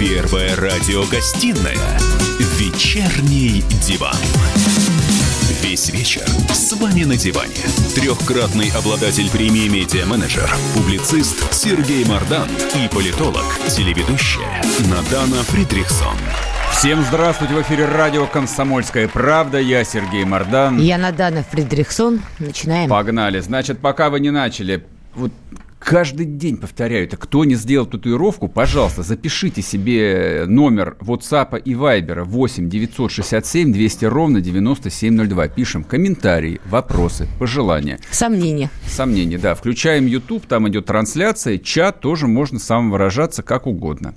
Первая радиогостинная «Вечерний диван». Весь вечер с вами на диване. Трехкратный обладатель премии «Медиа-менеджер», публицист Сергей Мардан и политолог, телеведущая Надана Фридрихсон. Всем здравствуйте! В эфире радио «Комсомольская правда». Я Сергей Мардан. Я Надана Фридрихсон. Начинаем. Погнали. Значит, пока вы не начали, вот каждый день повторяю это. Кто не сделал татуировку, пожалуйста, запишите себе номер WhatsApp и Viber 8 967 200 ровно 9702. Пишем комментарии, вопросы, пожелания. Сомнения. Сомнения, да. Включаем YouTube, там идет трансляция, чат, тоже можно самовыражаться как угодно.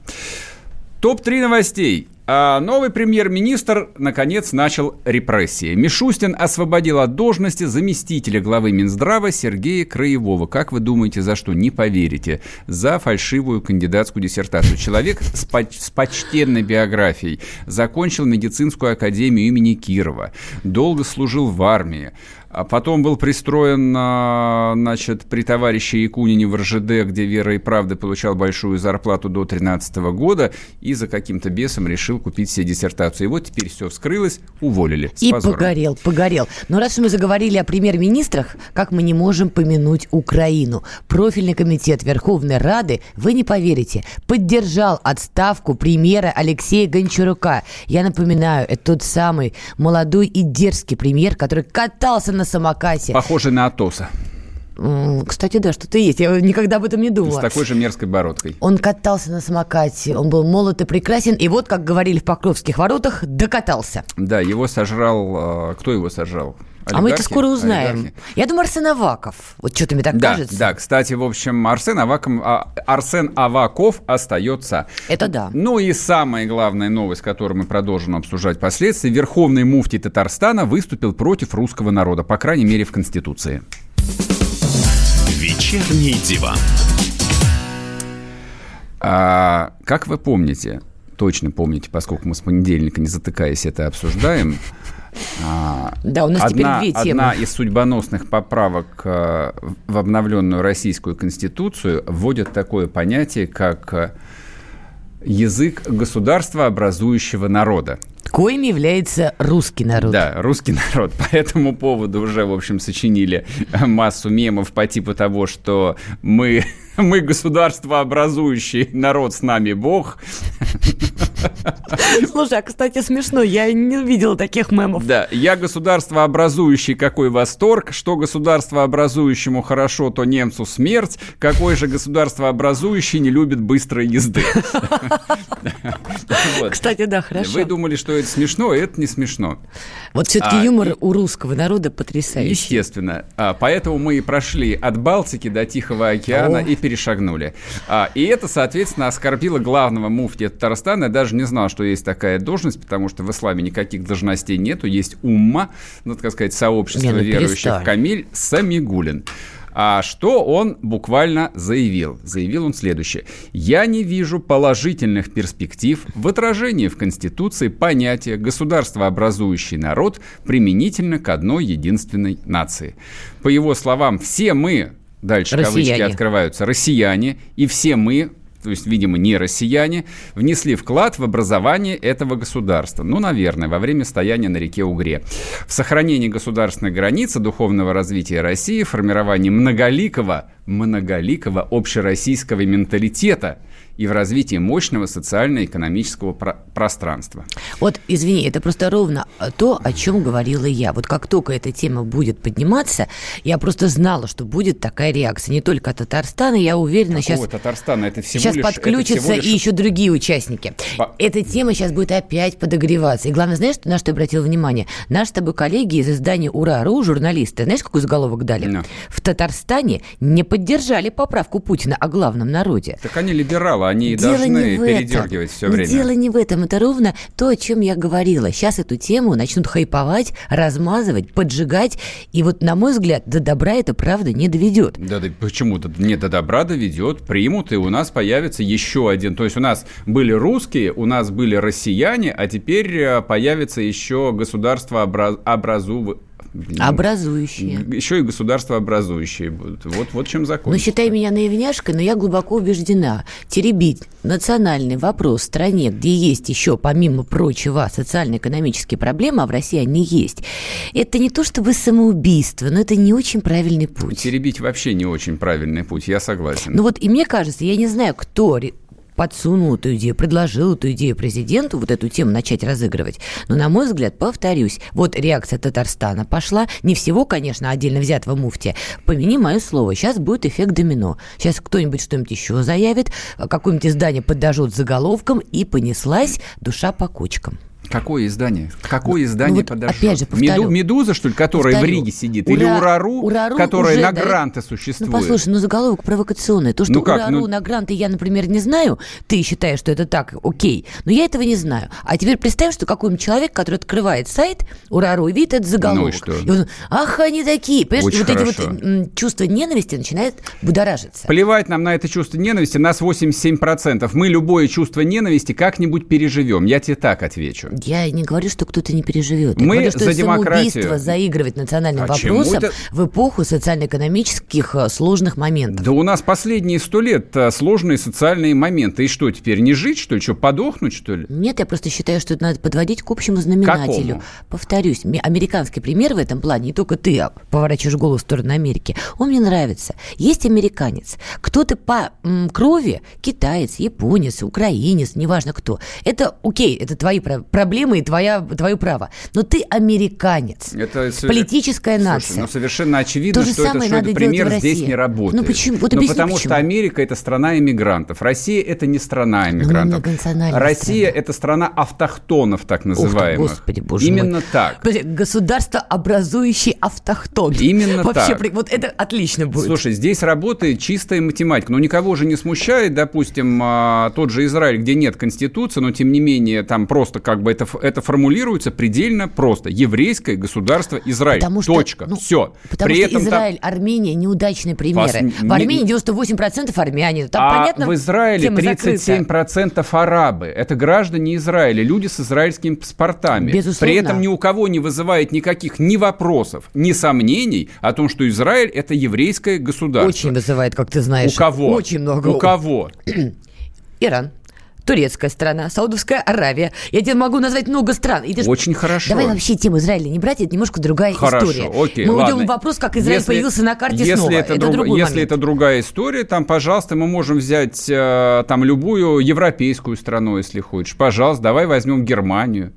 Топ-3 новостей. А новый премьер-министр, наконец, начал репрессии. Мишустин освободил от должности заместителя главы Минздрава Сергея Краевого. Как вы думаете, за что? Не поверите. За фальшивую кандидатскую диссертацию. Человек с, поч- с почтенной биографией. Закончил медицинскую академию имени Кирова. Долго служил в армии. А потом был пристроен, значит, при товарище Якунине в РЖД, где Вера и Правда получал большую зарплату до 13 года, и за каким-то бесом решил купить себе диссертацию. И вот теперь все вскрылось, уволили. и позором. погорел, погорел. Но раз мы заговорили о премьер-министрах, как мы не можем помянуть Украину? Профильный комитет Верховной Рады, вы не поверите, поддержал отставку премьера Алексея Гончарука. Я напоминаю, это тот самый молодой и дерзкий премьер, который катался на на самокате. Похоже на Атоса. Кстати, да, что-то есть. Я никогда об этом не думала. С такой же мерзкой бородкой. Он катался на самокате, он был молод и прекрасен, и вот, как говорили в Покровских воротах, докатался. Да, его сожрал... А, кто его сожрал? Олигархи? А мы это скоро узнаем. Олигархи. Я думаю, Арсен Аваков. Вот что-то мне так да, кажется. Да, кстати, в общем, Арсен, Аваков, а, Арсен Аваков остается. Это да. Ну и самая главная новость, которую мы продолжим обсуждать впоследствии. Верховный муфтий Татарстана выступил против русского народа, по крайней мере, в Конституции. Вечерний диван. А, как вы помните, точно помните, поскольку мы с понедельника, не затыкаясь, это обсуждаем, да, у нас одна, теперь две темы. Одна из судьбоносных поправок э, в обновленную российскую конституцию вводит такое понятие, как э, язык государства образующего народа коим является русский народ. Да, русский народ. По этому поводу уже, в общем, сочинили массу мемов по типу того, что мы, мы государство образующий народ, с нами Бог. Слушай, а, кстати, смешно, я не видела таких мемов. Да, я государство образующий, какой восторг, что государство образующему хорошо, то немцу смерть, какой же государство образующий не любит быстрой езды. Кстати, да, хорошо. Вы думали, что это смешно, а это не смешно. Вот все-таки а, юмор у русского народа потрясающий. Естественно. А, поэтому мы и прошли от Балтики до Тихого океана и перешагнули. И это, соответственно, оскорбило главного муфтия Татарстана. Я даже не знал, что есть такая должность, потому что в исламе никаких должностей нету. Есть умма, ну, так сказать, сообщество не, ну, верующих. Перестань. Камиль Самигулин. А что он буквально заявил? Заявил он следующее. «Я не вижу положительных перспектив в отражении в Конституции понятия государствообразующий народ применительно к одной единственной нации». По его словам, все мы, дальше россияне. кавычки открываются, россияне, и все мы, то есть, видимо, не россияне, внесли вклад в образование этого государства. Ну, наверное, во время стояния на реке Угре. В сохранении государственной границы, духовного развития России, формировании многоликого, многоликого общероссийского менталитета – и в развитии мощного социально-экономического про- пространства. Вот, извини, это просто ровно то, о чем говорила я. Вот как только эта тема будет подниматься, я просто знала, что будет такая реакция. Не только от Татарстана, я уверена, Какого сейчас... Татарстана? Это всего сейчас лишь, подключатся лишь... и еще другие участники. По... Эта тема сейчас будет опять подогреваться. И главное, знаешь, на что я обратила внимание? Наши с тобой коллеги из издания «Ура.ру», журналисты, знаешь, какой заголовок дали? No. В Татарстане не поддержали поправку Путина о главном народе. Так они либералы они дело должны передергивать все время. Дело не в этом, это ровно то, о чем я говорила. Сейчас эту тему начнут хайповать, размазывать, поджигать, и вот, на мой взгляд, до добра это правда не доведет. Да, да почему? Не до добра доведет, примут, и у нас появится еще один. То есть у нас были русские, у нас были россияне, а теперь э, появится еще государство образ... образу Образующие. Еще и государство образующие будут. Вот, вот чем закон. Ну, считай меня наивняшкой, но я глубоко убеждена. Теребить национальный вопрос в стране, где есть еще, помимо прочего, социально-экономические проблемы, а в России они есть, это не то чтобы самоубийство, но это не очень правильный путь. Теребить вообще не очень правильный путь, я согласен. Ну вот и мне кажется, я не знаю, кто подсунул эту идею, предложил эту идею президенту, вот эту тему начать разыгрывать. Но, на мой взгляд, повторюсь, вот реакция Татарстана пошла, не всего, конечно, отдельно взятого муфтия. Помяни мое слово, сейчас будет эффект домино. Сейчас кто-нибудь что-нибудь еще заявит, какое-нибудь издание подожжет заголовком, и понеслась душа по кочкам. Какое издание? Какое ну, издание ну, вот подожжет? Опять же, повторю, Меду, Медуза, что ли, которая повторю, в Риге сидит? Ура, Или Урару, Урару которая на гранты да? существует? Ну, послушай, ну заголовок провокационный. То, что ну, как? Урару ну... на гранты я, например, не знаю, ты считаешь, что это так, окей, но я этого не знаю. А теперь представь, что какой-нибудь человек, который открывает сайт Урару и видит этот заголовок. Ну и что? И он, ах, они такие. Понимаешь, Очень вот хорошо. эти вот чувства ненависти начинают будоражиться. Плевать нам на это чувство ненависти, нас 87%. Мы любое чувство ненависти как-нибудь переживем. Я тебе так отвечу. Я не говорю, что кто-то не переживет. Мы Я говорю, что за демократию. заигрывать национальным а вопросом это... в эпоху социально-экономических э, сложных моментов. Да у нас последние сто лет э, сложные социальные моменты. И что, теперь не жить, что ли? Что, подохнуть, что ли? Нет, я просто считаю, что это надо подводить к общему знаменателю. Какому? Повторюсь, американский пример в этом плане, не только ты а поворачиваешь голову в сторону Америки, он мне нравится. Есть американец. Кто-то по м, крови китаец, японец, украинец, неважно кто. Это окей, это твои проблемы и твоя, твое право. Но ты американец. Это политическая Слушай, нация. Ну, совершенно очевидно, То что, это, что этот пример здесь не работает. Ну, почему? Вот ну, потому почему. что Америка – это страна иммигрантов. Россия – это не страна ну, иммигрантов. Россия – это страна автохтонов, так называемых. Ух ты, господи, боже Именно мой. так. Подожди, государство, образующий автохтон. Именно Вообще, так. Вот это отлично будет. Слушай, здесь работает чистая математика. Но никого же не смущает, допустим, а, тот же Израиль, где нет конституции, но тем не менее там просто как бы это, это формулируется предельно просто. Еврейское государство Израиль. Потому что, Точка. Ну, Все. Потому При что этом Израиль, там... Армения неудачные примеры. Пос... В Армении 98% армяне. Там, а понятно, в Израиле 37% арабы. Это граждане Израиля, люди с израильскими паспортами. Безусловно. При этом ни у кого не вызывает никаких ни вопросов, ни сомнений о том, что Израиль – это еврейское государство. Очень вызывает, как ты знаешь. У кого? Очень много. У кого? Иран турецкая страна, Саудовская Аравия. Я тебе могу назвать много стран. И Очень хорошо. Давай вообще тему Израиля не брать, это немножко другая хорошо, история. Окей, Мы ладно. уйдем в вопрос, как Израиль если, появился на карте если снова. Это, это, друг, если это другая история, там, пожалуйста, мы можем взять э, там любую европейскую страну, если хочешь. Пожалуйста, давай возьмем Германию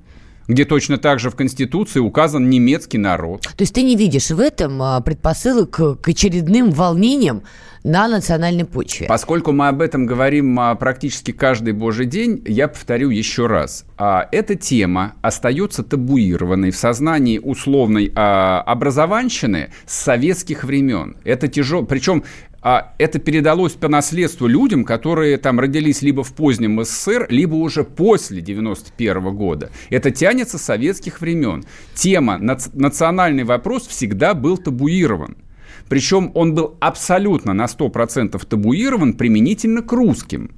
где точно так же в Конституции указан немецкий народ. То есть ты не видишь в этом а, предпосылок к очередным волнениям на национальной почве. Поскольку мы об этом говорим а, практически каждый божий день, я повторю еще раз. А, эта тема остается табуированной в сознании условной образованщины с советских времен. Это тяжело. Причем а это передалось по наследству людям, которые там родились либо в позднем СССР, либо уже после 91 года. Это тянется с советских времен. Тема, национальный вопрос всегда был табуирован. Причем он был абсолютно на 100% табуирован применительно к русским.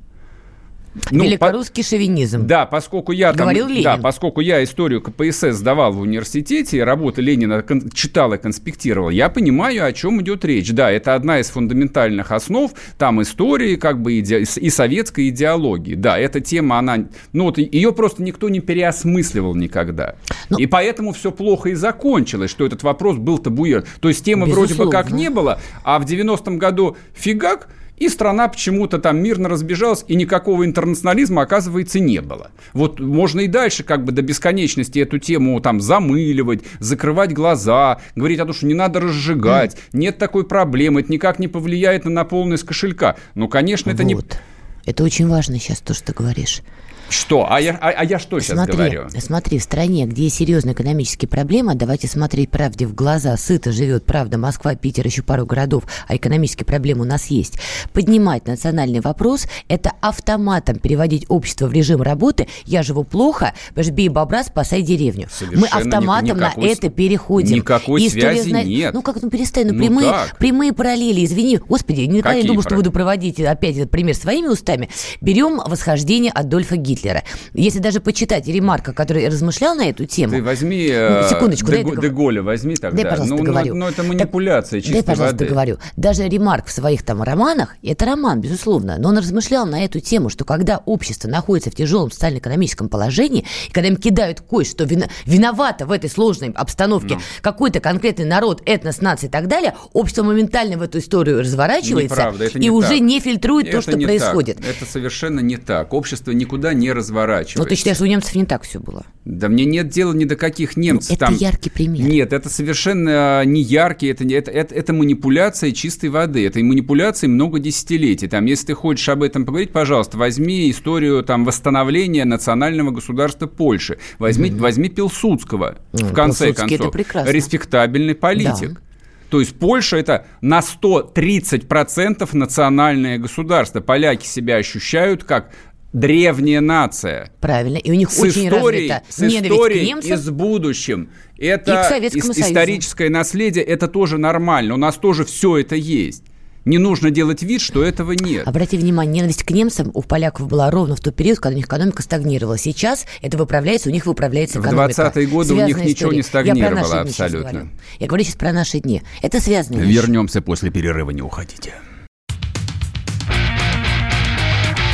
Ну, Великорусский по... шовинизм. Да, поскольку я там, Говорил Ленин. Да, поскольку я историю КПСС сдавал в университете, работы Ленина кон... читал и конспектировал, я понимаю, о чем идет речь. Да, это одна из фундаментальных основ там истории, как бы иде... и советской идеологии. Да, эта тема, она, ну вот ее просто никто не переосмысливал никогда. Но... Ну и поэтому все плохо и закончилось, что этот вопрос был табуирован. То есть темы Безусловно. вроде бы как не было, а в 90-м году фигак, и страна почему-то там мирно разбежалась, и никакого интернационализма, оказывается, не было. Вот можно и дальше как бы до бесконечности эту тему там замыливать, закрывать глаза, говорить о том, что не надо разжигать, mm. нет такой проблемы, это никак не повлияет на наполненность кошелька. Ну, конечно, это вот. не... Это очень важно сейчас то, что ты говоришь. Что? А я, а, а я что сейчас смотри, говорю? Смотри, в стране, где есть серьезные экономические проблемы, давайте смотреть правде в глаза. Сыто живет, правда, Москва, Питер, еще пару городов, а экономические проблемы у нас есть. Поднимать национальный вопрос – это автоматом переводить общество в режим работы. Я живу плохо, бей бобра, спасай деревню. Совершенно Мы автоматом никакой, на это переходим. Никакой И связи знает, нет. Ну как, ну перестань, ну, ну прямые, прямые параллели, извини. Господи, никогда Какие не думал, что буду проводить опять этот пример своими устами. Берем восхождение Адольфа Гитлера. Если даже почитать Ремарка, который размышлял на эту тему... Ты возьми ну, секундочку, Дег... Деголя, возьми тогда. Дай, пожалуйста, ну, договорю. Ну, ну, это манипуляция так, Дай, пожалуйста, воды. договорю. Даже Ремарк в своих там романах, это роман, безусловно, но он размышлял на эту тему, что когда общество находится в тяжелом социально-экономическом положении, и когда им кидают кость, что вина, виновата в этой сложной обстановке ну. какой-то конкретный народ, этнос, нация и так далее, общество моментально в эту историю разворачивается Неправда, это не и так. уже не фильтрует это то, что не происходит. Так. Это совершенно не так. Общество никуда не разворачивается. Ну, ты считаешь, у немцев не так все было? Да мне нет дела ни до каких немцев. Ну, это Там... яркий пример. Нет, это совершенно не яркий, это, это, это, это манипуляция чистой воды. Это манипуляции много десятилетий. Там, если ты хочешь об этом поговорить, пожалуйста, возьми историю там, восстановления национального государства Польши. Возьми, mm-hmm. возьми Пилсудского, mm-hmm. в конце Пилсудский концов. Респектабельный политик. Да. То есть Польша это на 130% национальное государство. Поляки себя ощущают как древняя нация. Правильно, и у них с очень историей, развита с историей к немцам. и с будущим. Это и к ис- историческое наследие, это тоже нормально. У нас тоже все это есть. Не нужно делать вид, что этого нет. Обрати внимание, ненависть к немцам у поляков была ровно в тот период, когда у них экономика стагнировала. Сейчас это выправляется, у них выправляется экономика. В 20-е годы Связанная у них история. ничего не стагнировало абсолютно. Говорю. Я говорю сейчас про наши дни. Это связано. Вернемся после перерыва, не уходите.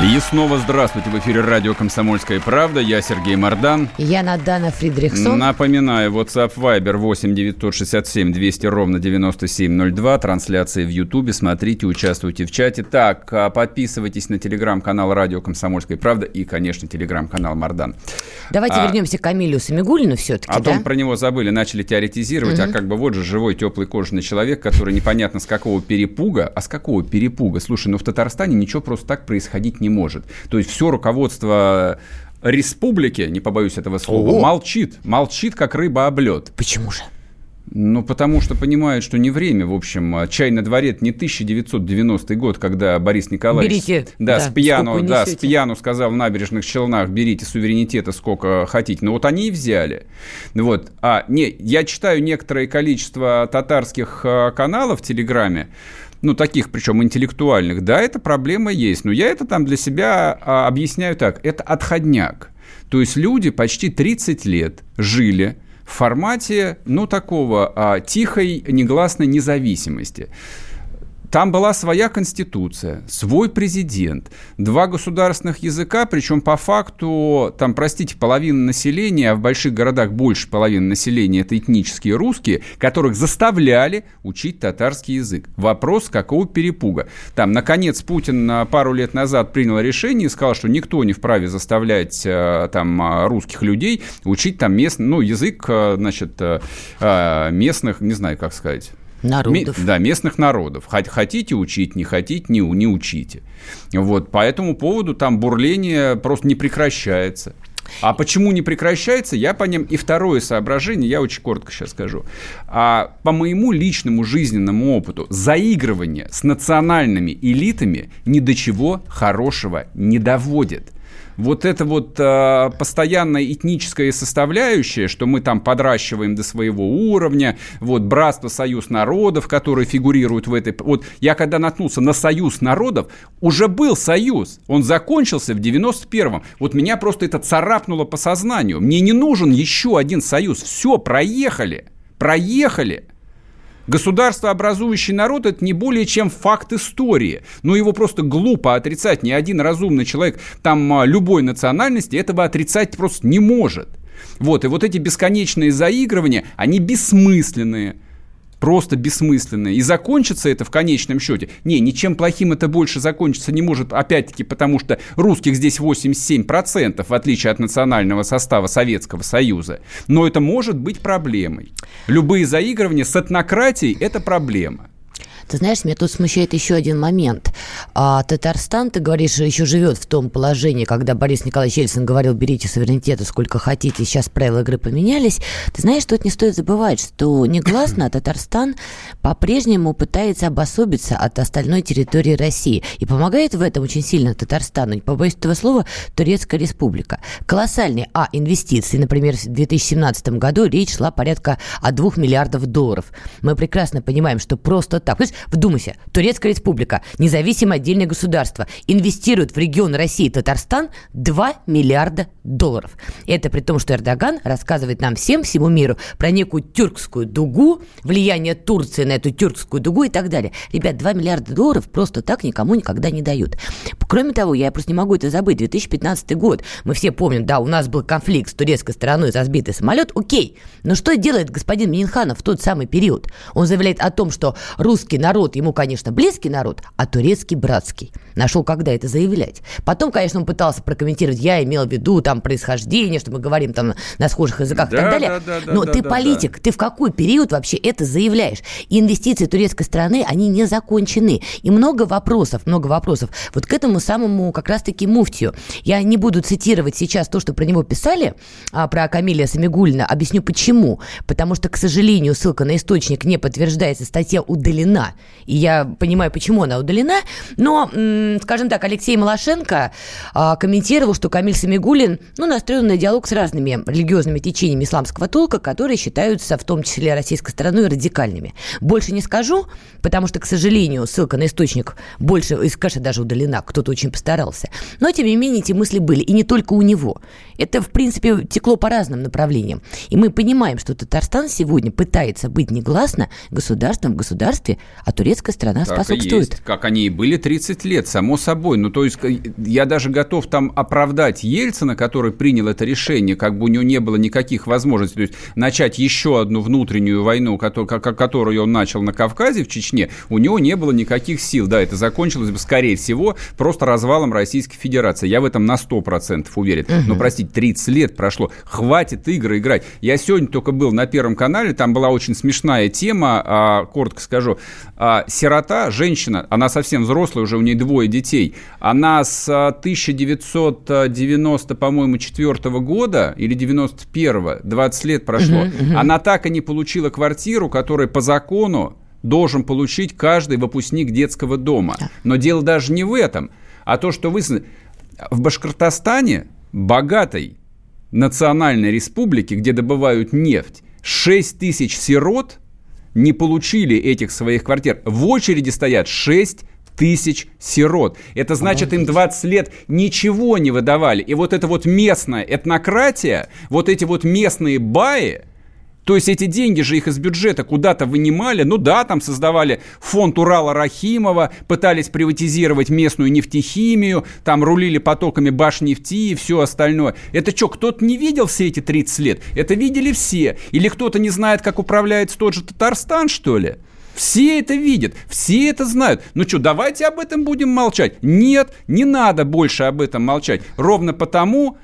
И снова здравствуйте. В эфире радио «Комсомольская правда». Я Сергей Мордан. Я Надана Фридрихсон. Напоминаю, WhatsApp Viber 8 967 200 ровно 9702. Трансляции в Ютубе. Смотрите, участвуйте в чате. Так, а подписывайтесь на телеграм-канал радио «Комсомольская правда» и, конечно, телеграм-канал Мордан. Давайте а, вернемся к Камилю Самигулину все-таки, А да? то про него забыли, начали теоретизировать, угу. а как бы вот же живой, теплый, кожаный человек, который непонятно с какого перепуга, а с какого перепуга? Слушай, ну в Татарстане ничего просто так происходить не может. То есть все руководство республики, не побоюсь этого слова, Ого. молчит. Молчит, как рыба об лед. Почему же? Ну, потому что понимают, что не время, в общем. Чай на дворе это не 1990 год, когда Борис Николаевич... Берите. Да, Да, с пьяну, да, с пьяну сказал в набережных Челнах, берите суверенитета сколько хотите. Но вот они и взяли. Вот. А, не, я читаю некоторое количество татарских э, каналов в Телеграме, ну, таких, причем интеллектуальных, да, эта проблема есть. Но я это там для себя а, объясняю так. Это отходняк. То есть люди почти 30 лет жили в формате, ну, такого а, тихой, негласной независимости. Там была своя конституция, свой президент, два государственных языка, причем по факту, там, простите, половина населения, а в больших городах больше половины населения это этнические русские, которых заставляли учить татарский язык. Вопрос, какого перепуга. Там, наконец, Путин а, пару лет назад принял решение и сказал, что никто не вправе заставлять а, там а, русских людей учить там местный, ну, язык, значит, местных, не знаю, как сказать, Народов. Ме- да, местных народов. Хот- Хотите учить, не хотите, не, не учите. Вот, по этому поводу там бурление просто не прекращается. А почему не прекращается, я по ним... И второе соображение, я очень коротко сейчас скажу. А по моему личному жизненному опыту, заигрывание с национальными элитами ни до чего хорошего не доводит вот эта вот э, постоянная этническая составляющая, что мы там подращиваем до своего уровня, вот братство, союз народов, которые фигурируют в этой... Вот я когда наткнулся на союз народов, уже был союз, он закончился в 91-м. Вот меня просто это царапнуло по сознанию. Мне не нужен еще один союз. Все, проехали, проехали. Государство, образующий народ, это не более чем факт истории. Но его просто глупо отрицать. Ни один разумный человек там а, любой национальности этого отрицать просто не может. Вот, и вот эти бесконечные заигрывания, они бессмысленные просто бессмысленное. И закончится это в конечном счете. Не, ничем плохим это больше закончиться не может, опять-таки, потому что русских здесь 87%, в отличие от национального состава Советского Союза. Но это может быть проблемой. Любые заигрывания с этнократией – это проблема. Ты знаешь, меня тут смущает еще один момент. А, Татарстан, ты говоришь, еще живет в том положении, когда Борис Николаевич Ельцин говорил, берите суверенитета сколько хотите, сейчас правила игры поменялись. Ты знаешь, тут не стоит забывать, что негласно Татарстан по-прежнему пытается обособиться от остальной территории России. И помогает в этом очень сильно Татарстану, не побоюсь этого слова, Турецкая республика. Колоссальные, а, инвестиции, например, в 2017 году речь шла порядка о 2 миллиардов долларов. Мы прекрасно понимаем, что просто так. Есть Вдумайся, Турецкая республика, независимое отдельное государство, инвестирует в регион России и Татарстан 2 миллиарда долларов. Это при том, что Эрдоган рассказывает нам всем, всему миру про некую тюркскую дугу, влияние Турции на эту тюркскую дугу и так далее. Ребят, 2 миллиарда долларов просто так никому никогда не дают. Кроме того, я просто не могу это забыть, 2015 год, мы все помним, да, у нас был конфликт с турецкой стороной за сбитый самолет, окей, но что делает господин Миниханов в тот самый период? Он заявляет о том, что русский народ, ему, конечно, близкий народ, а турецкий братский. Нашел, когда это заявлять. Потом, конечно, он пытался прокомментировать, я имел в виду там происхождение, что мы говорим там на схожих языках да, и так далее. Да, да, Но да, ты да, политик, да. ты в какой период вообще это заявляешь? инвестиции турецкой страны, они не закончены. И много вопросов, много вопросов. Вот к этому самому как раз-таки муфтию. Я не буду цитировать сейчас то, что про него писали, а, про Камиля Самигулина. Объясню почему. Потому что, к сожалению, ссылка на источник не подтверждается, статья удалена и я понимаю, почему она удалена. Но, скажем так, Алексей Малашенко а, комментировал, что Камиль Самигулин ну, настроен на диалог с разными религиозными течениями исламского толка, которые считаются в том числе российской стороной радикальными. Больше не скажу, потому что, к сожалению, ссылка на источник больше, конечно, даже удалена, кто-то очень постарался. Но, тем не менее, эти мысли были, и не только у него. Это, в принципе, текло по разным направлениям. И мы понимаем, что Татарстан сегодня пытается быть негласно государством в государстве, а турецкая страна так способствует. Есть, как они и были 30 лет, само собой. Ну, то есть я даже готов там оправдать Ельцина, который принял это решение, как бы у него не было никаких возможностей. То есть начать еще одну внутреннюю войну, которую, он начал на Кавказе, в Чечне, у него не было никаких сил. Да, это закончилось бы, скорее всего, просто развалом Российской Федерации. Я в этом на 100% уверен. Угу. Но, простите, 30 лет прошло. Хватит игры играть. Я сегодня только был на Первом канале, там была очень смешная тема, а, коротко скажу. А, сирота, женщина, она совсем взрослая, уже у нее двое детей, она с 1990, по-моему, 4 года или 91 20 лет прошло, uh-huh, uh-huh. она так и не получила квартиру, которая по закону должен получить каждый выпускник детского дома. Но дело даже не в этом, а то, что вы... В Башкортостане, богатой национальной республике, где добывают нефть, 6 тысяч сирот – не получили этих своих квартир. В очереди стоят 6 тысяч сирот. Это значит, им 20 лет ничего не выдавали. И вот эта вот местная этнократия, вот эти вот местные баи, то есть эти деньги же их из бюджета куда-то вынимали. Ну да, там создавали фонд Урала Рахимова, пытались приватизировать местную нефтехимию, там рулили потоками Башнефти и все остальное. Это что, кто-то не видел все эти 30 лет? Это видели все. Или кто-то не знает, как управляется тот же Татарстан, что ли? Все это видят, все это знают. Ну что, давайте об этом будем молчать? Нет, не надо больше об этом молчать. Ровно потому,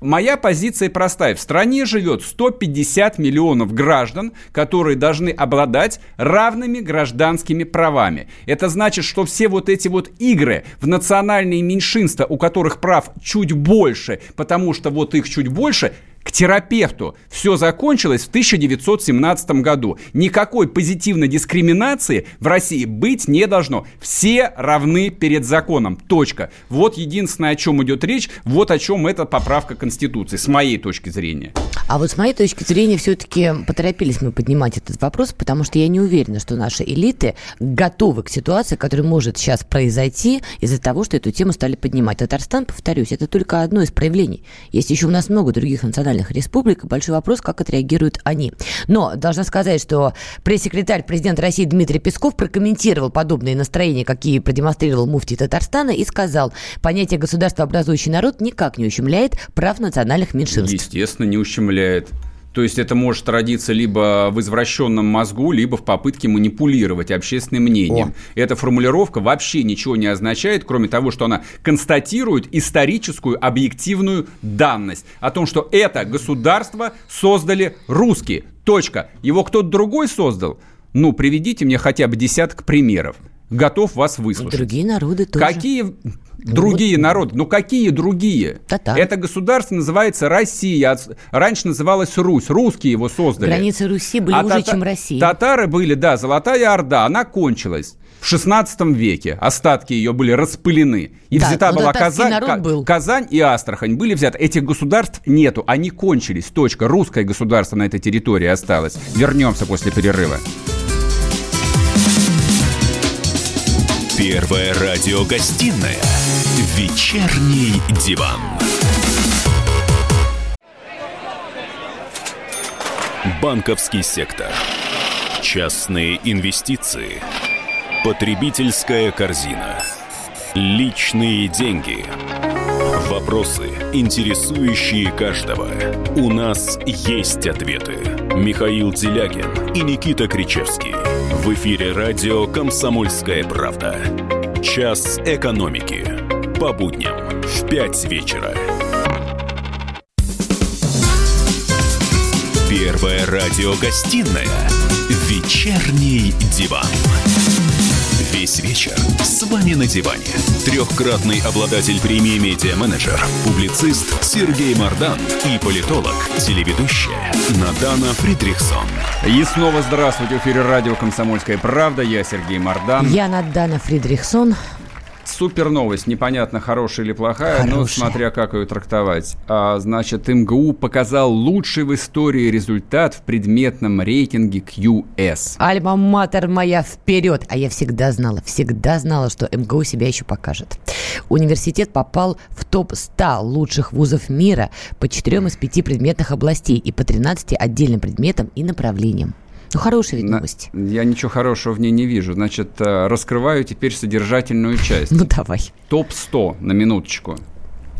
Моя позиция простая. В стране живет 150 миллионов граждан, которые должны обладать равными гражданскими правами. Это значит, что все вот эти вот игры в национальные меньшинства, у которых прав чуть больше, потому что вот их чуть больше, к терапевту. Все закончилось в 1917 году. Никакой позитивной дискриминации в России быть не должно. Все равны перед законом. Точка. Вот единственное, о чем идет речь, вот о чем эта поправка Конституции, с моей точки зрения. А вот с моей точки зрения, все-таки поторопились мы поднимать этот вопрос, потому что я не уверена, что наши элиты готовы к ситуации, которая может сейчас произойти из-за того, что эту тему стали поднимать. Татарстан, повторюсь, это только одно из проявлений. Есть еще у нас много других национальных республик, и большой вопрос, как отреагируют они. Но должна сказать, что пресс-секретарь президента России Дмитрий Песков прокомментировал подобные настроения, какие продемонстрировал муфти Татарстана, и сказал, понятие государства образующий народ никак не ущемляет прав национальных меньшинств. Естественно, не ущемляет. То есть это может родиться либо в извращенном мозгу, либо в попытке манипулировать общественным мнением. О. Эта формулировка вообще ничего не означает, кроме того, что она констатирует историческую объективную данность о том, что это государство создали русские. Точка. Его кто-то другой создал? Ну, приведите мне хотя бы десяток примеров. Готов вас выслушать. Другие народы тоже. Какие Другие вот. народы. Ну какие другие? Татар. Это государство называется Россия. Раньше называлась Русь. Русские его создали. Границы Руси были а уже, тата- чем Россия. Татары были, да, Золотая Орда. Она кончилась. В 16 веке остатки ее были распылены. И да, взята была Казань, был. Казань и Астрахань. Были взяты. Этих государств нету. Они кончились. Точка. Русское государство на этой территории осталось. Вернемся после перерыва. Первая радиогостинная «Вечерний диван». Банковский сектор. Частные инвестиции. Потребительская корзина. Личные деньги. Вопросы, интересующие каждого. У нас есть ответы. Михаил Делягин и Никита Кричевский. В эфире радио «Комсомольская правда». Час экономики. По будням в 5 вечера. Первая радиогостинная «Вечерний диван». Весь вечер с вами на диване. Трехкратный обладатель премии «Медиа-менеджер», публицист Сергей Мардан и политолог, телеведущая Надана Фридрихсон. И снова здравствуйте. В эфире радио «Комсомольская правда». Я Сергей Мардан. Я Надана Фридрихсон супер новость, непонятно, хорошая или плохая, хорошая. но смотря как ее трактовать. А, значит, МГУ показал лучший в истории результат в предметном рейтинге QS. Альма-матер моя вперед! А я всегда знала, всегда знала, что МГУ себя еще покажет. Университет попал в топ-100 лучших вузов мира по четырем из пяти предметных областей и по 13 отдельным предметам и направлениям. Ну, хорошая ведь новость. Я ничего хорошего в ней не вижу. Значит, э, раскрываю теперь содержательную часть. Ну, давай. Топ-100 на минуточку.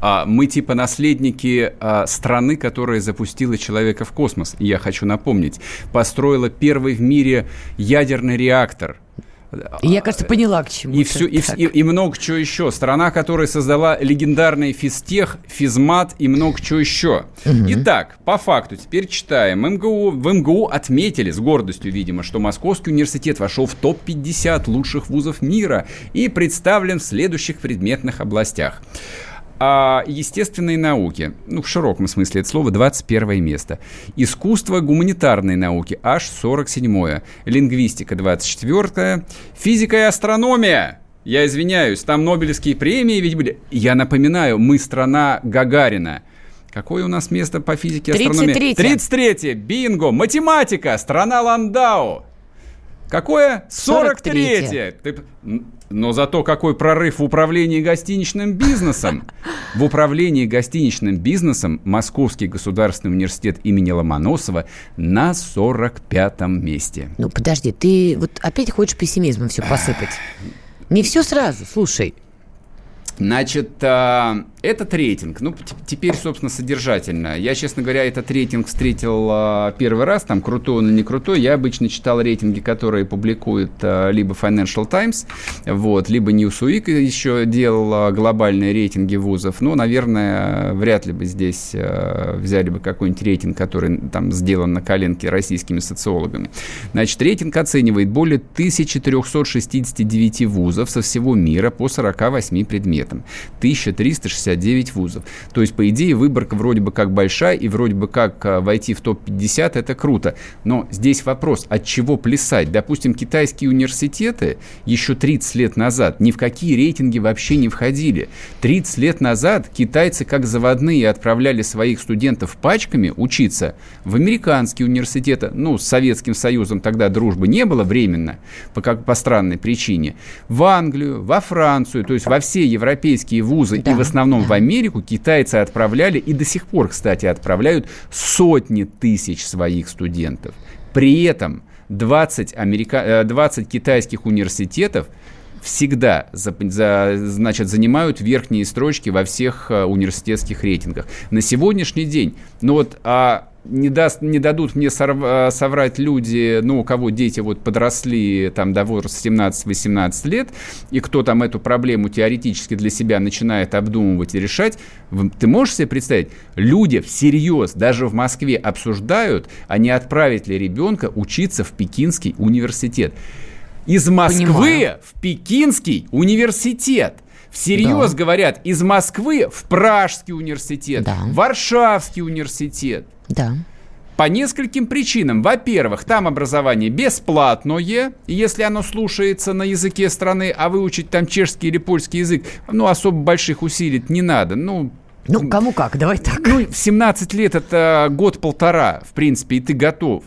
А мы типа наследники а, страны, которая запустила человека в космос. Я хочу напомнить, построила первый в мире ядерный реактор – я, кажется, поняла, к чему. И, все, и, и, и много чего еще. Страна, которая создала легендарный физтех, физмат и много чего еще. Угу. Итак, по факту, теперь читаем. МГУ, в МГУ отметили с гордостью, видимо, что Московский университет вошел в топ-50 лучших вузов мира и представлен в следующих предметных областях. А естественные науки, ну, в широком смысле это слово, 21 место. Искусство гуманитарной науки, аж 47 Лингвистика, 24 Физика и астрономия, я извиняюсь, там Нобелевские премии ведь были. Я напоминаю, мы страна Гагарина. Какое у нас место по физике и астрономии? 33 33 Бинго! Математика! Страна Ландау! Какое? 43 Ты... Но зато какой прорыв в управлении гостиничным бизнесом. В управлении гостиничным бизнесом Московский государственный университет имени Ломоносова на 45-м месте. Ну, подожди, ты вот опять хочешь пессимизмом все посыпать? Не все сразу, слушай. Значит, а, этот рейтинг, ну, теперь, собственно, содержательно. Я, честно говоря, этот рейтинг встретил а, первый раз, там, крутой он или не крутой. Я обычно читал рейтинги, которые публикуют а, либо Financial Times, вот, либо Newsweek еще делал а, глобальные рейтинги вузов. Ну, наверное, вряд ли бы здесь а, взяли бы какой-нибудь рейтинг, который там сделан на коленке российскими социологами. Значит, рейтинг оценивает более 1369 вузов со всего мира по 48 предметам. 1360 59 вузов. То есть, по идее, выборка вроде бы как большая, и вроде бы как э, войти в топ-50 – это круто. Но здесь вопрос, от чего плясать? Допустим, китайские университеты еще 30 лет назад ни в какие рейтинги вообще не входили. 30 лет назад китайцы как заводные отправляли своих студентов пачками учиться в американские университеты, ну, с Советским Союзом тогда дружбы не было временно, по, как, по странной причине, в Англию, во Францию, то есть во все европейские вузы да. и в основном да. в Америку китайцы отправляли и до сих пор, кстати, отправляют сотни тысяч своих студентов. При этом 20, америка... 20 э, китайских университетов всегда за, за, значит, занимают верхние строчки во всех а, университетских рейтингах. На сегодняшний день, ну вот, а не, даст, не дадут мне сорв, а, соврать люди, ну, у кого дети вот подросли там до возраста 17-18 лет, и кто там эту проблему теоретически для себя начинает обдумывать и решать, ты можешь себе представить, люди всерьез, даже в Москве обсуждают, а не отправить ли ребенка учиться в Пекинский университет из Москвы Понимаю. в Пекинский университет. Всерьез да. говорят, из Москвы в Пражский университет, да. Варшавский университет. Да. По нескольким причинам. Во-первых, там образование бесплатное, если оно слушается на языке страны, а выучить там чешский или польский язык, ну, особо больших усилий не надо. Ну, ну, кому как, давай так. Ну, в 17 лет это год-полтора, в принципе, и ты готов.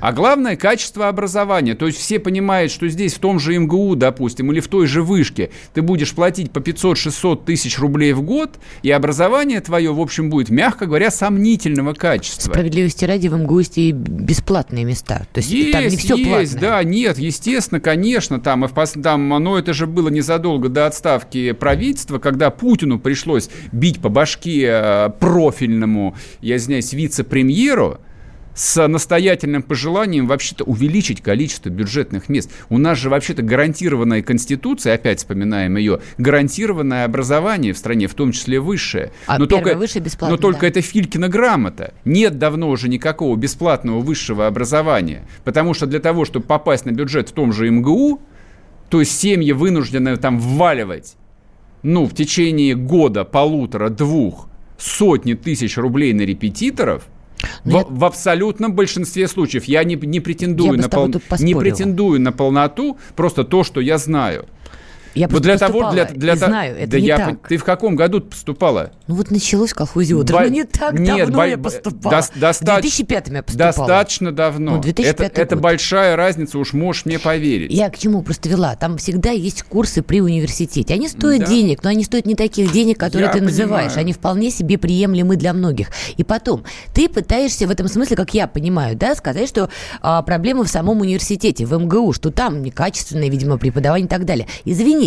А главное – качество образования. То есть все понимают, что здесь в том же МГУ, допустим, или в той же вышке ты будешь платить по 500-600 тысяч рублей в год, и образование твое, в общем, будет, мягко говоря, сомнительного качества. Справедливости ради, в МГУ есть и бесплатные места. То есть, есть там не все есть, платное. да, нет, естественно, конечно, там, и в, там, но это же было незадолго до отставки правительства, когда Путину пришлось бить по башке э, профильному, я извиняюсь, вице-премьеру, с настоятельным пожеланием вообще-то увеличить количество бюджетных мест. У нас же вообще-то гарантированная конституция, опять вспоминаем ее, гарантированное образование в стране, в том числе высшее. А но только, высшее бесплатно, Но только да. это Филькина грамота. Нет давно уже никакого бесплатного высшего образования. Потому что для того, чтобы попасть на бюджет в том же МГУ, то есть семьи вынуждены там вваливать, ну, в течение года, полутора, двух, сотни тысяч рублей на репетиторов – в, в абсолютном большинстве случаев я не, не претендую я на пол... не претендую на полноту, просто то, что я знаю. Я вот для того, для, для и знаю, это да не я, так. Ты в каком году поступала? Ну вот началось утро. Бо... Ну не так Нет, давно бо... я поступала. До... Доста... В 2005 я поступала. Достаточно давно. Ну, 2005 это, это большая разница, уж можешь мне поверить. Я к чему просто вела? Там всегда есть курсы при университете. Они стоят да. денег, но они стоят не таких денег, которые я ты понимаю. называешь. Они вполне себе приемлемы для многих. И потом, ты пытаешься в этом смысле, как я понимаю, да, сказать, что а, проблема в самом университете, в МГУ, что там некачественное, видимо, преподавание и так далее.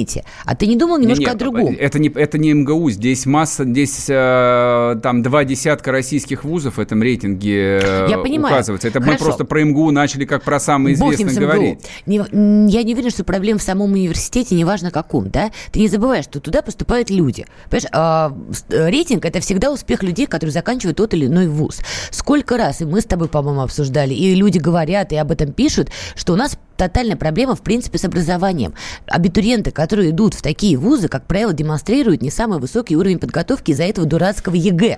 Извините, а ты не думал немножко нет, о другом? Это не, это не МГУ, здесь масса, здесь э, там два десятка российских вузов в этом рейтинге э, Я понимаю. указывается. Это Хорошо. мы просто про МГУ начали как про самый известный говорить. Не, я не уверен, что проблема в самом университете, неважно каком, да? Ты не забываешь, что туда поступают люди. Понимаешь, э, рейтинг – это всегда успех людей, которые заканчивают тот или иной вуз. Сколько раз, и мы с тобой, по-моему, обсуждали, и люди говорят, и об этом пишут, что у нас тотальная проблема, в принципе, с образованием. Абитуриенты, которые идут в такие вузы, как правило, демонстрируют не самый высокий уровень подготовки из-за этого дурацкого ЕГЭ.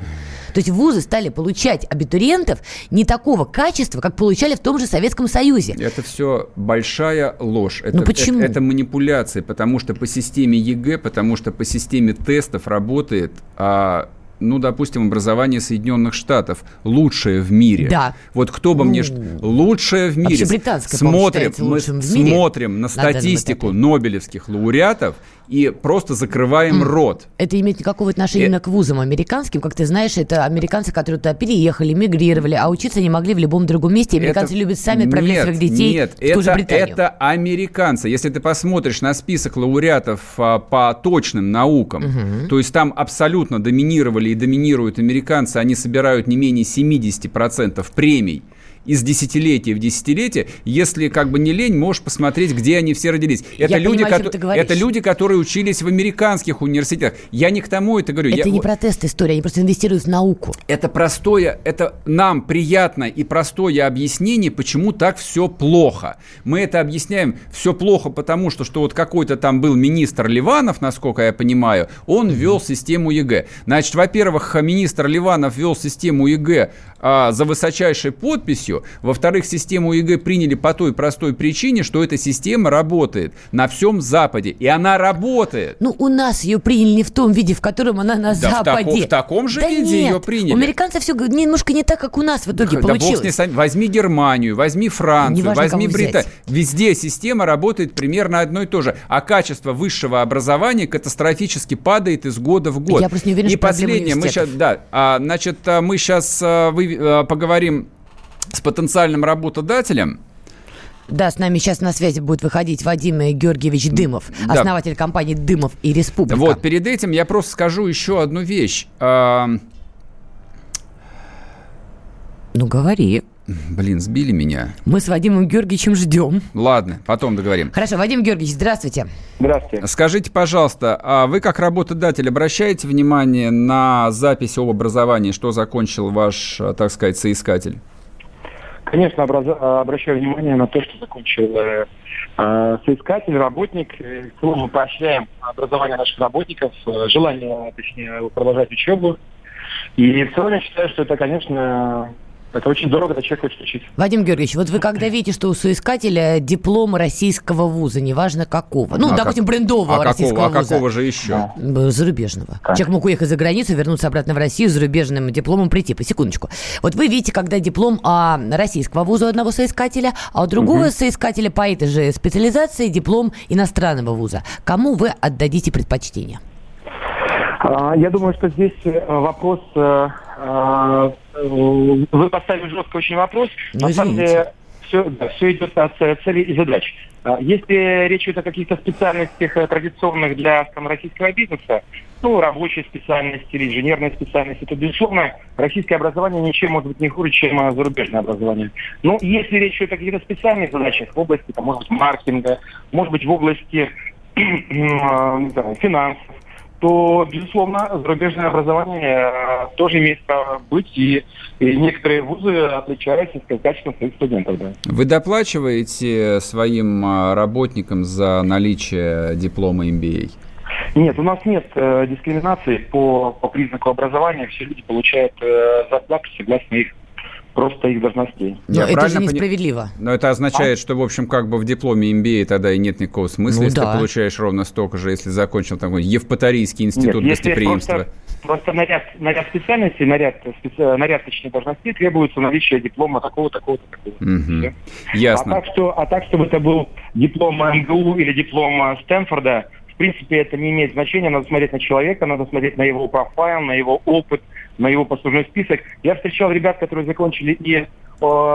То есть вузы стали получать абитуриентов не такого качества, как получали в том же Советском Союзе. Это все большая ложь. Это, ну почему? Это, это манипуляция, потому что по системе ЕГЭ, потому что по системе тестов работает а ну, допустим, образование Соединенных Штатов лучшее в мире. Да. Вот кто бы ну, мне... Лучшее в мире. смотрим, мы в мире. смотрим на статистику Нобелевских лауреатов и просто закрываем мм. рот. Это имеет никакого отношения э... к вузам американским. Как ты знаешь, это американцы, которые туда переехали, мигрировали, а учиться они могли в любом другом месте. Американцы это... любят сами отправлять нет, своих детей нет, в ту это, же Британию. это американцы. Если ты посмотришь на список лауреатов а, по точным наукам, угу. то есть там абсолютно доминировали и доминируют американцы, они собирают не менее 70% премий из десятилетия в десятилетие, если как бы не лень, можешь посмотреть, где они все родились. Это, Я люди, понимаю, ко- это люди, которые учились в американских университетах. Я не к тому это говорю. Это Я- не протест история, они просто инвестируют в науку. это простое, это нам приятно и простое объяснение, почему так все плохо. Мы это объясняем все плохо, потому что, что вот какой-то там был министр Ливанов, насколько я понимаю, он ввел систему ЕГЭ. Значит, во-первых, министр Ливанов ввел систему ЕГЭ а, за высочайшей подписью. Во-вторых, систему ЕГЭ приняли по той простой причине, что эта система работает на всем Западе. И она работает. Ну, у нас ее приняли не в том виде, в котором она на Да в Западе. тако- в таком же Да виде нет, её приняли. У американцев все немножко не так, как у нас в итоге Да бог получилось. с ней сами. Возьми Германию, возьми Францию, Неважно, возьми. Британию. Везде система работает примерно одно и то же. А качество высшего образования катастрофически падает из года в год. Я просто не уверена, И что последнее, мы сейчас, да, а, значит, а, мы сейчас поговорим с потенциальным работодателем. Да, с нами сейчас на связи будет выходить Вадим Георгиевич Дымов, Да. основатель компании «Дымов и Республика». Вот, перед этим я просто скажу еще одну вещь. А, Ну, говори. блин, сбили меня. Мы с Вадимом Георгиевичем ждем. Ладно, потом договорим. Хорошо, Вадим Георгиевич, здравствуйте. Здравствуйте. Скажите, пожалуйста, а вы как работодатель обращаете внимание на запись об образовании, что закончил ваш, э, так сказать, соискатель? Конечно, обращаю внимание на то, что закончил э, э, соискатель, работник. Целом мы поощряем образование наших работников, э, желание, точнее, продолжать учебу. И в целом я считаю, что это, конечно, это очень здорово, когда человек хочет учиться. Вадим Георгиевич, вот вы когда видите, что у соискателя диплом российского вуза, неважно какого, ну, А допустим, как- брендового а российского какого, а вуза. какого же еще? Б- Зарубежного. Человек мог уехать за границу, вернуться обратно в Россию с зарубежным дипломом прийти. По секундочку. Вот вы видите, когда диплом а, российского вуза у одного соискателя, а у другого соискателя по этой же специализации диплом иностранного вуза. Кому вы отдадите предпочтение? А, Я думаю, что здесь э, вопрос... э, э, Вы поставили жесткий очень вопрос. Ну, На самом деле, все, все идет от э, целей и задач. А, Если речь идет о каких-то специальностях э, традиционных для скажем, российского бизнеса, ну, рабочей специальности или инженерной специальности, то, безусловно, российское образование ничем может быть не хуже, чем зарубежное образование. Но если речь идет о каких-то специальных задачах в области, там, может быть, маркетинга, может быть, в области финансов, то, безусловно, зарубежное образование э, тоже имеет право быть, и, и некоторые вузы отличаются качеством своих студентов. Да. Вы доплачиваете своим а, работникам за наличие диплома MBA? Нет, у нас нет э, дискриминации по, по признаку образования. Все люди получают э, зарплату согласно их просто их должностей. Но Я это же правильно пони- несправедливо. Но это означает, что, в общем, как бы в дипломе MBA тогда и нет никакого смысла, Ну если да. ты получаешь ровно столько же, если закончил такой Евпаторийский институт Нет, если гостеприимства. просто, просто на, ряд, на ряд специальностей, на ряд, специ- на ряд точнее, должностей требуется наличие диплома такого, такого-то, такого. Мгм. Всё. Ясно. А так, что, а так, чтобы это был диплом МГУ или диплом э, Стэнфорда, в принципе, это не имеет значения. Надо смотреть на человека, надо смотреть на его профайл, на его опыт, на его послужной список. Я встречал ребят, которые закончили и э,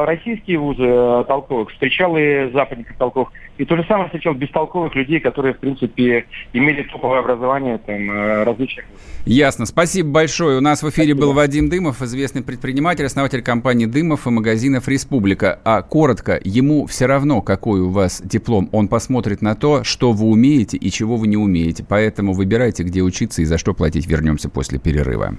российские вузы э, толковых, встречал и западников толковых. И то же самое встречал бестолковых людей, которые, в принципе, имели топовое образование там, э, различных. Ясно. Спасибо большое. У нас в эфире был Вадим Дымов, известный предприниматель, основатель компании Дымов и магазинов Республика. А коротко, ему все равно, какой у вас диплом. Он посмотрит на то, что вы умеете и чего вы не умеете. Поэтому выбирайте, где учиться и за что платить. Вернемся после перерыва.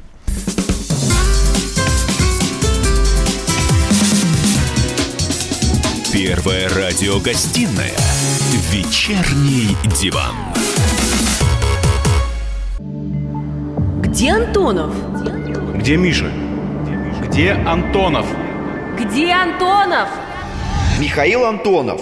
Первая радиогостинная «Вечерний диван». Где Антонов? Где Миша? Где Антонов? Где Антонов? Михаил Антонов.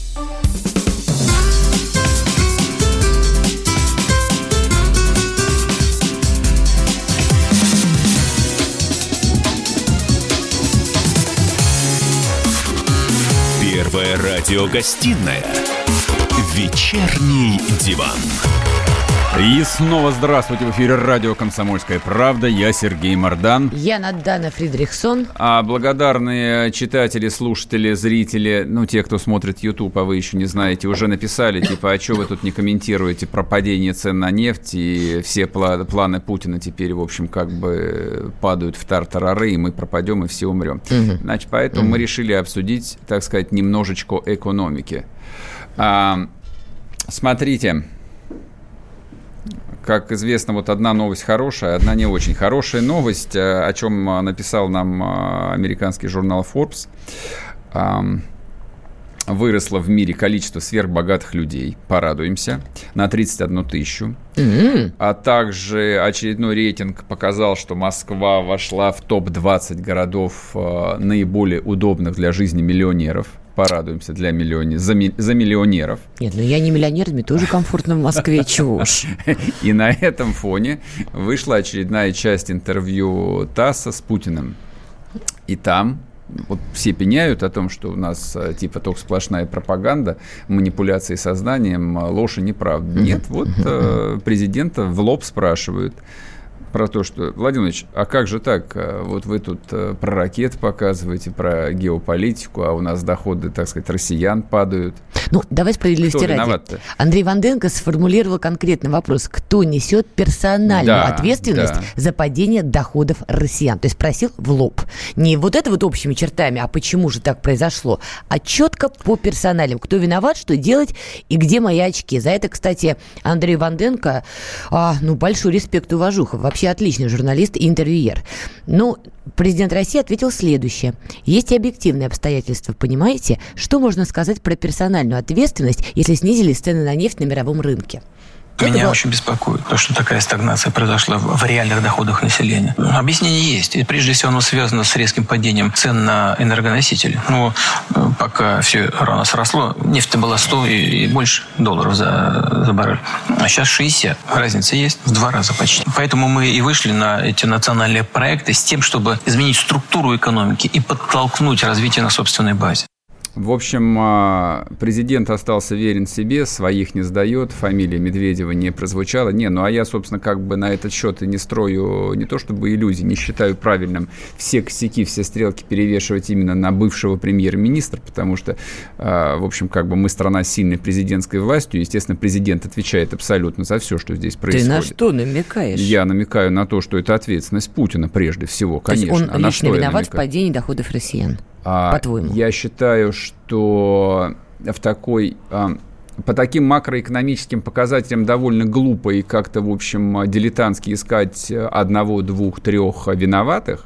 Радиогостинная «Вечерний диван». И снова здравствуйте. В эфире радио «Комсомольская правда». Я Сергей Мордан. Я Надана Фридрихсон. А благодарные читатели, слушатели, зрители, ну, те, кто смотрит YouTube, а вы еще не знаете, уже написали, типа, а что вы тут не комментируете про падение цен на нефть и все пла- планы Путина теперь, в общем, как бы падают в тартарары, и мы пропадем, и все умрем. Угу. Значит, поэтому угу. мы решили обсудить, так сказать, немножечко экономики. А, смотрите, как известно, вот одна новость хорошая, одна не очень хорошая новость, э, о чем э, написал нам э, американский журнал Forbes. Выросло в мире количество сверхбогатых людей, порадуемся, на 31 тысячу. Mm-hmm. А также очередной рейтинг показал, что Москва вошла в топ-20 городов наиболее удобных для жизни миллионеров порадуемся для миллионе, за, ми, за миллионеров. Нет, ну я не миллионер, мне тоже комфортно в Москве, чего уж. И на этом фоне вышла очередная часть интервью ТАССа с Путиным. И там вот все пеняют о том, что у нас э, типа только сплошная пропаганда, манипуляции сознанием, ложь и неправда. Нет, вот э, президента в лоб спрашивают – про то, что, Владимир Владимирович, а как же так? А вот вы тут э, про ракет показываете, про геополитику, а у нас доходы, так сказать, россиян падают. Ну, давай справедливости ради. Андрей Ванденко сформулировал конкретный вопрос. Кто несет персональную да, ответственность да. за падение доходов россиян? То есть спросил в лоб. Не вот это вот общими чертами, а почему же так произошло, а четко по персоналям. Кто виноват, что делать и где мои очки. За это, кстати, Андрей Ванденко, а, ну, большой респект и уважуха. Вообще вообще отличный журналист и интервьюер. Ну, президент России ответил следующее. Есть и объективные обстоятельства, понимаете? Что можно сказать про персональную ответственность, если снизились цены на нефть на мировом рынке? Меня очень беспокоит то, что такая стагнация произошла в реальных доходах населения. Объяснение есть. И прежде всего оно связано с резким падением цен на энергоносители. Но э, пока все рано сросло, нефть была 100 и, больше долларов за, за баррель. А сейчас 60. Разница есть в два раза почти. Поэтому мы и вышли на эти национальные проекты с тем, чтобы изменить структуру экономики и подтолкнуть развитие на собственной базе. В общем, а, президент остался верен себе, своих не сдает, фамилия Медведева не прозвучала. Не, ну а я, собственно, как бы на этот счет и не строю не то чтобы иллюзий, не считаю правильным все косяки, все стрелки перевешивать именно на бывшего премьер-министра, потому что, а, в общем, как бы мы страна с сильной президентской властью, естественно, президент отвечает абсолютно за все, что здесь происходит. Ты на что намекаешь? Я намекаю на то, что это ответственность Путина прежде всего, конечно. То есть он а лично виноват в падении доходов россиян? А, по-твоему? Я считаю, что в такой а, по таким макроэкономическим показателям довольно глупо и как-то, в общем, дилетантски искать одного, двух, трех виноватых.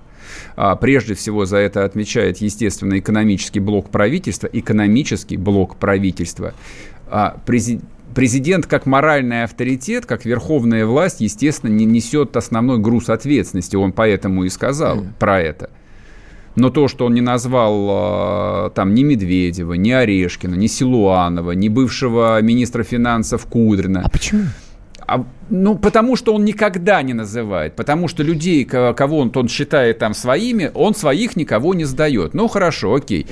А, прежде всего за это отмечает, естественно, экономический блок правительства. Экономический блок правительства. Президент как моральный авторитет, как верховная власть, естественно, не несет основной груз ответственности. Он поэтому и сказал mm. про это. Но то, что он не назвал а, там ни Медведева, ни Орешкина, ни Силуанова, ни бывшего министра финансов Кудрина. А почему? А, ну, потому что он никогда не называет. Потому что людей, кого он, он считает там своими, он своих никого не сдает. Ну, хорошо, окей.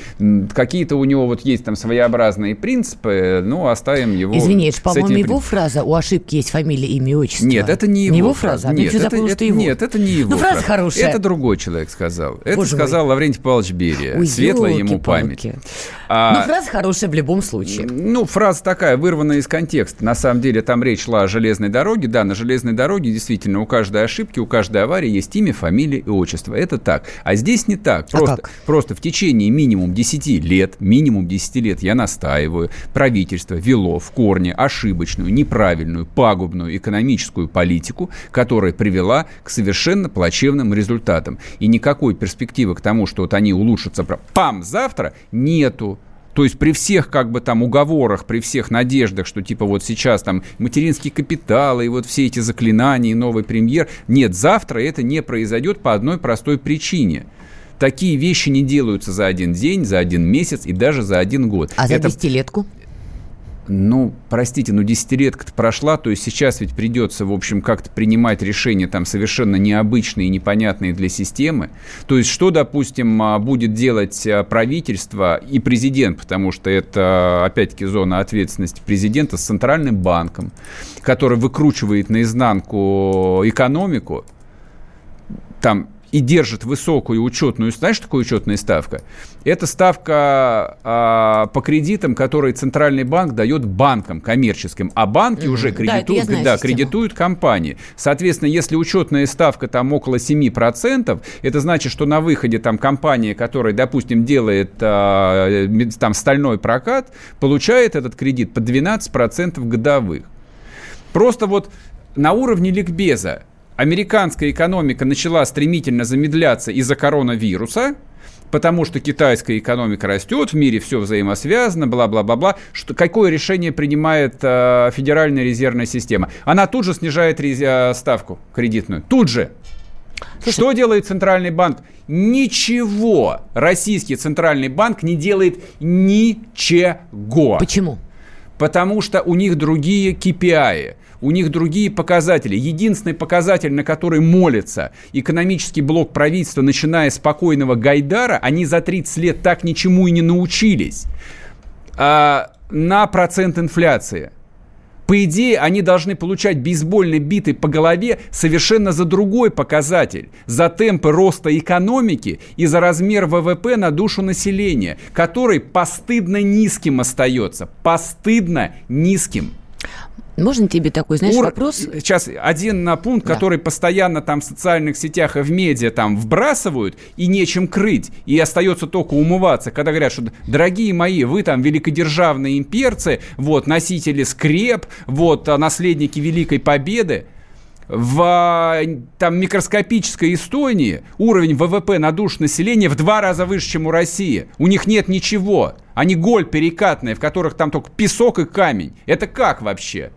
Какие-то у него вот есть там своеобразные принципы, ну, оставим его. Извини, это, по-моему, его фраза «У ошибки есть фамилия, имя, отчество». Нет, это не его, не его фраза. фраза. Нет, это, это, его. нет, это не его Ну, фраза хорошая. Это другой человек сказал. Это Боже сказал мой. Лаврентий Павлович Берия. Ой, Светлая ему память. А, ну, фраза хорошая в любом случае. Ну, фраза такая, вырванная из контекста. На самом деле, там речь шла о железной дороге. Да, на железной дороге действительно у каждой ошибки, у каждой аварии есть имя, фамилия и отчество. Это так. А здесь не так. А просто, а как? просто в течение минимум 10 лет, минимум 10 лет, я настаиваю, правительство вело в корне ошибочную, неправильную, пагубную экономическую политику, которая привела к совершенно плачевным результатам. И никакой перспективы к тому, что вот они улучшатся, пам, завтра, нету. То есть при всех как бы там уговорах, при всех надеждах, что типа вот сейчас там материнский капитал и вот все эти заклинания и новый премьер, нет, завтра это не произойдет по одной простой причине. Такие вещи не делаются за один день, за один месяц и даже за один год. А за это... десятилетку? Ну, простите, но десятилетка-то прошла, то есть сейчас ведь придется, в общем, как-то принимать решения там совершенно необычные и непонятные для системы. То есть что, допустим, а, будет делать а, правительство и президент, потому что это, опять-таки, зона ответственности президента с центральным банком, который выкручивает наизнанку экономику, там и держит высокую учетную, знаешь, что такое учетная ставка? Это ставка а, по кредитам, которые Центральный банк дает банкам коммерческим, а банки mm-hmm. уже кредитуют, да, да, кредитуют компании. Соответственно, если учетная ставка там около 7%, это значит, что на выходе там компания, которая, допустим, делает а, там стальной прокат, получает этот кредит по 12% годовых. Просто вот на уровне ликбеза американская экономика начала стремительно замедляться из-за коронавируса, потому что китайская экономика растет, в мире все взаимосвязано, бла-бла-бла-бла. Что, какое решение принимает э, Федеральная резервная система? Она тут же снижает рез, э, ставку кредитную. Тут же. Слушай, что делает Центральный банк? Ничего. Российский Центральный банк не делает ничего. Почему? Потому что у них другие KPI у них другие показатели. Единственный показатель, на который молится экономический блок правительства, начиная с спокойного Гайдара, они за 30 лет так ничему и не научились, а, на процент инфляции. По идее, они должны получать бейсбольной битой по голове совершенно за другой показатель. За темпы роста экономики и за размер ВВП на душу населения, который постыдно низким остается. Постыдно низким. Можно тебе такой, знаешь, Ур... вопрос? Сейчас один на пункт, да. который постоянно там в социальных сетях и в медиа там вбрасывают, и нечем крыть, и остается только умываться, когда говорят, что, дорогие мои, вы там великодержавные имперцы, вот, носители скреп, вот, а наследники Великой Победы, в там, микроскопической Эстонии уровень ВВП на душу населения в два раза выше, чем у России. У них нет ничего. Они голь перекатная, в которых там только песок и камень. Это как вообще?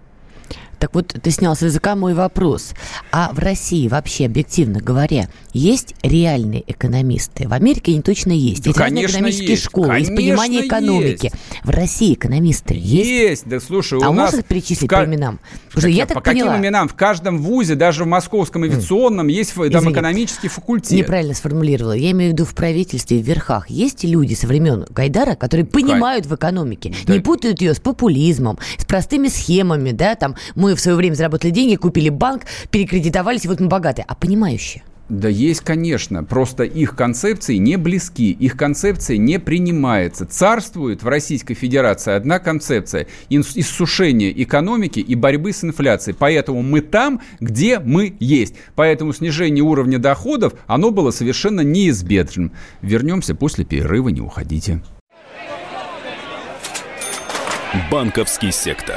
Так вот, ты снял с языка мой вопрос. А в России вообще, объективно говоря, есть реальные экономисты? В Америке они точно есть. Да, есть разные экономические есть. школы, конечно, есть понимание экономики. Есть. В России экономисты есть? Есть, да слушай, а у нас... можно перечислить по именам? Потому я так по поняла. каким именам? В каждом вузе, даже в московском авиационном, mm. есть там Извини, экономический факультет. Неправильно сформулировала. Я имею в виду в правительстве, в верхах. Есть люди со времен Гайдара, которые понимают в экономике, да. не путают ее с популизмом, с простыми схемами, да, там мы в свое время заработали деньги, купили банк, перекредитовались, и вот мы богатые. А понимающие? Да есть, конечно. Просто их концепции не близки, их концепция не принимается. Царствует в Российской Федерации одна концепция – иссушение экономики и борьбы с инфляцией. Поэтому мы там, где мы есть. Поэтому снижение уровня доходов, оно было совершенно неизбежным. Вернемся после перерыва, не уходите. Банковский сектор.